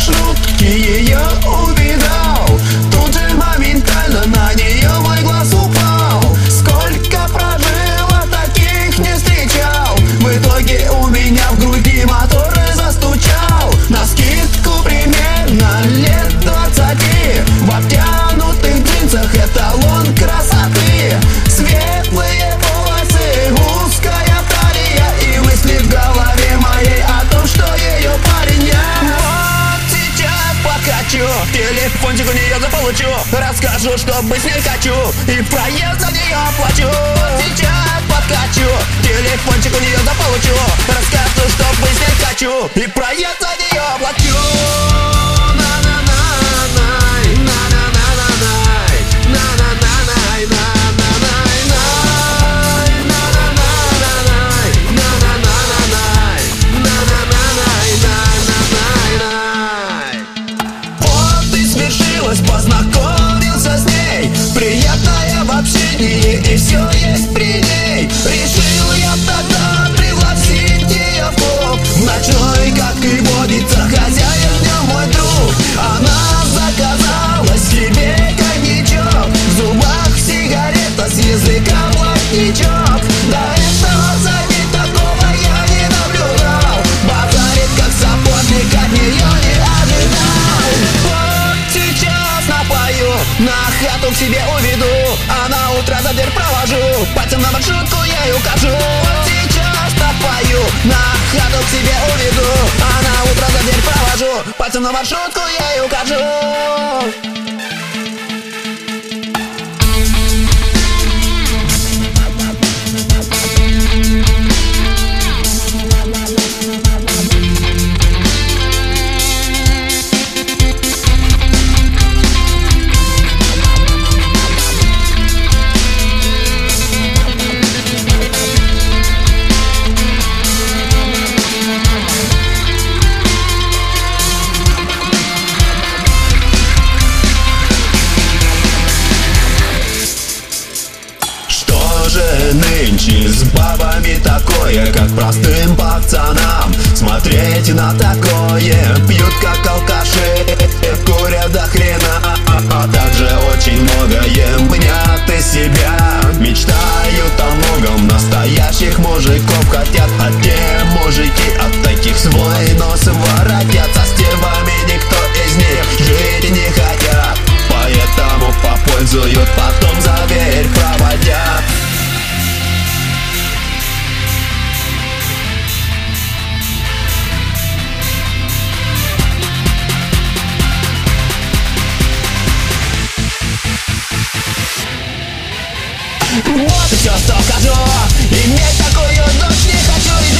маршрутке ее покачу Телефончик у нее заполучу. Расскажу, что быть с ней хочу. И проезд за нее оплачу сейчас подкачу. Телефончик у нее заполучу. Расскажу, что быть с ней хочу. И проезд за нее на хату к себе уведу А на утро за дверь провожу, пальцем на маршрутку ей укажу. Вот сейчас напою, на хату к себе уведу А на утро за дверь провожу, пальцем на маршрутку ей укажу такое, как простым пацанам. Смотреть на такое, пьют как алкаши, курят до хрена. А также очень многое мнят из себя. Мечтают о многом, настоящих мужиков. Хотят А те мужики от таких свой нос воротят. Со стервами никто из них жить не хотят. Поэтому попользуют, потом Вот и все, что скажу. Иметь такую дочь не хочу